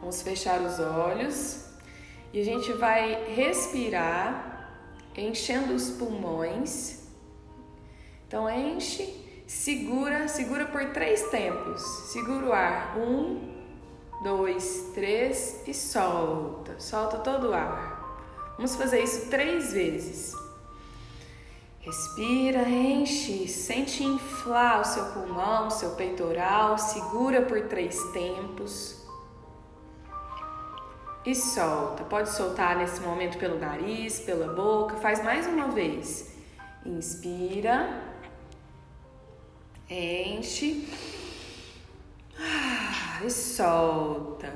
Vamos fechar os olhos e a gente vai respirar, enchendo os pulmões. Então enche, segura, segura por três tempos. Segura o ar. Um, dois, três e solta. Solta todo o ar. Vamos fazer isso três vezes. Respira, enche, sente inflar o seu pulmão, o seu peitoral, segura por três tempos e solta. Pode soltar nesse momento pelo nariz, pela boca. Faz mais uma vez. Inspira, enche ah, e solta.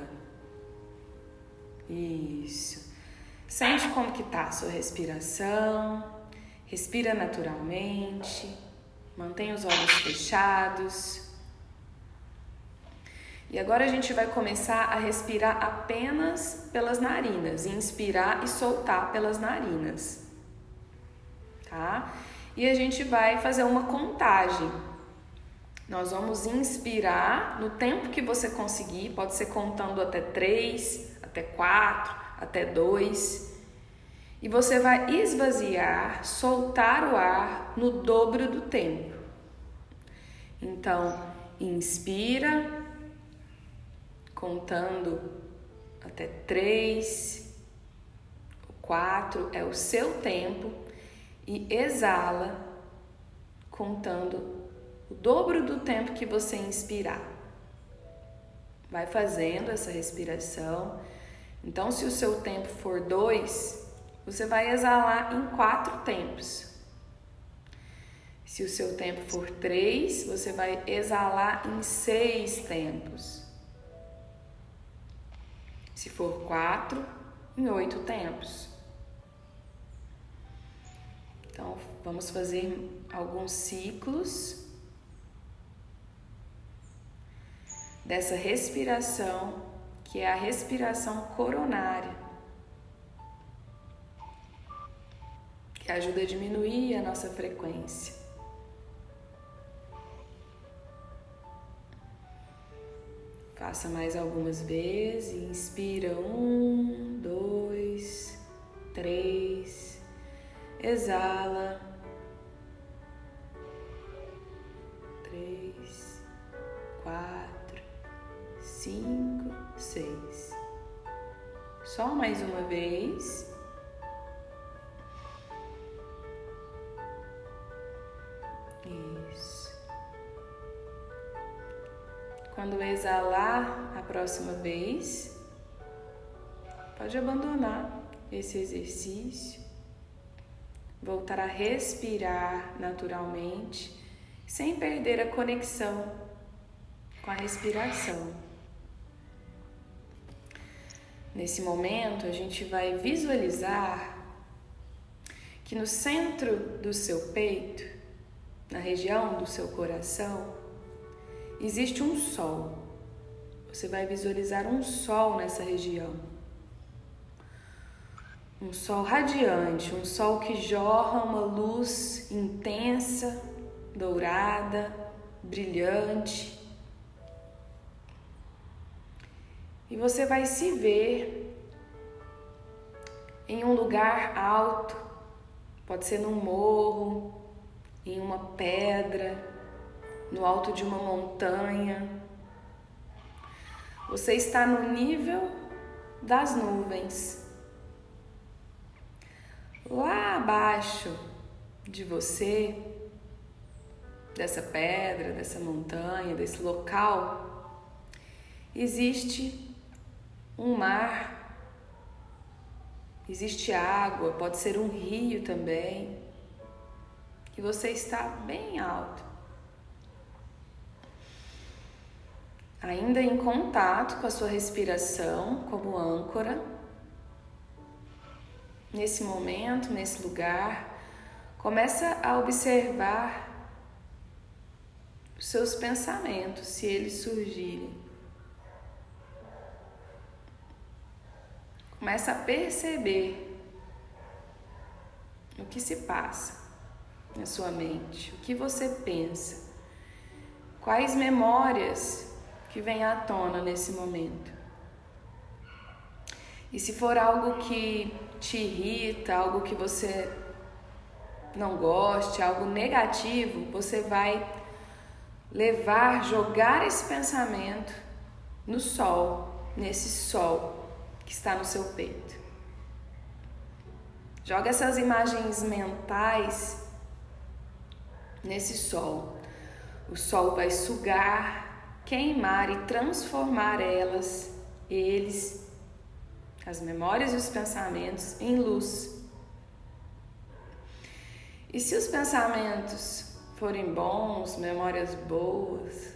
Isso. Sente como que tá a sua respiração. Respira naturalmente, mantenha os olhos fechados. E agora a gente vai começar a respirar apenas pelas narinas, inspirar e soltar pelas narinas. Tá? E a gente vai fazer uma contagem. Nós vamos inspirar no tempo que você conseguir, pode ser contando até três, até quatro, até dois. E você vai esvaziar, soltar o ar no dobro do tempo. Então, inspira, contando até três, quatro é o seu tempo, e exala, contando o dobro do tempo que você inspirar. Vai fazendo essa respiração. Então, se o seu tempo for dois, você vai exalar em quatro tempos. Se o seu tempo for três, você vai exalar em seis tempos. Se for quatro, em oito tempos. Então, vamos fazer alguns ciclos dessa respiração, que é a respiração coronária. que ajuda a diminuir a nossa frequência. Faça mais algumas vezes. Inspira um, dois, três. Exala. Três, quatro, cinco, seis. Só mais uma vez. Quando exalar a próxima vez, pode abandonar esse exercício, voltar a respirar naturalmente, sem perder a conexão com a respiração. Nesse momento, a gente vai visualizar que no centro do seu peito, na região do seu coração, existe um sol. Você vai visualizar um sol nessa região. Um sol radiante, um sol que jorra uma luz intensa, dourada, brilhante. E você vai se ver em um lugar alto, pode ser num morro, em uma pedra, no alto de uma montanha. Você está no nível das nuvens. Lá abaixo de você, dessa pedra, dessa montanha, desse local, existe um mar, existe água, pode ser um rio também, e você está bem alto. Ainda em contato com a sua respiração como âncora. Nesse momento, nesse lugar, começa a observar os seus pensamentos, se eles surgirem. Começa a perceber o que se passa na sua mente, o que você pensa, quais memórias que vem à tona nesse momento. E se for algo que te irrita, algo que você não goste, algo negativo, você vai levar, jogar esse pensamento no sol, nesse sol que está no seu peito. Joga essas imagens mentais nesse sol. O sol vai sugar, queimar e transformar elas, eles, as memórias e os pensamentos em luz. E se os pensamentos forem bons, memórias boas,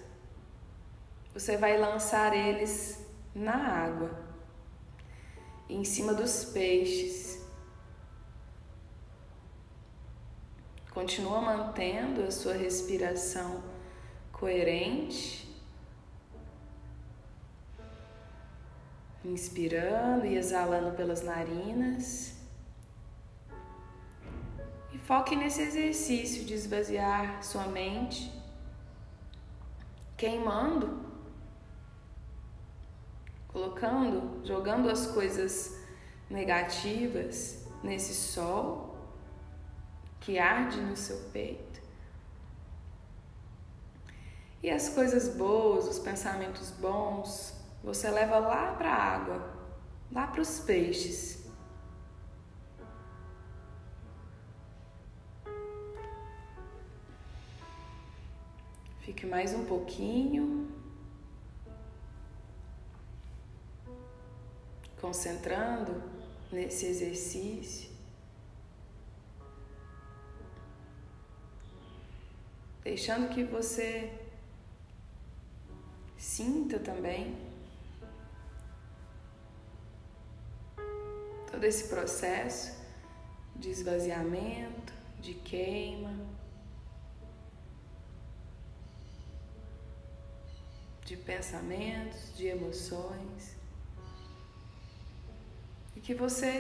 você vai lançar eles na água, em cima dos peixes. Continua mantendo a sua respiração coerente, inspirando e exalando pelas narinas. Foque nesse exercício de esvaziar sua mente, queimando, colocando, jogando as coisas negativas nesse sol que arde no seu peito. E as coisas boas, os pensamentos bons, você leva lá para a água, lá para os peixes. Fique mais um pouquinho. Concentrando nesse exercício. Deixando que você sinta também todo esse processo de esvaziamento, de queima. de pensamentos, de emoções. E que você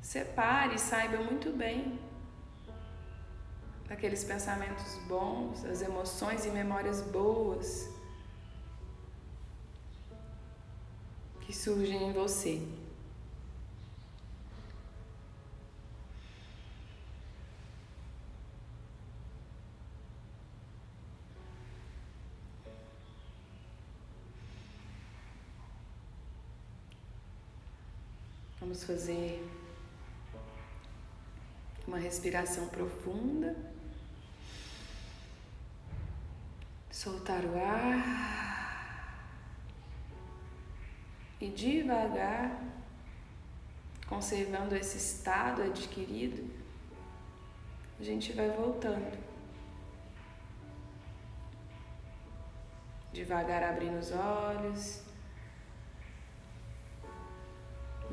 separe e saiba muito bem daqueles pensamentos bons, as emoções e memórias boas que surgem em você. Vamos fazer uma respiração profunda. Soltar o ar. E devagar, conservando esse estado adquirido, a gente vai voltando. Devagar abrindo os olhos.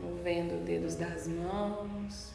Movendo dedos das mãos,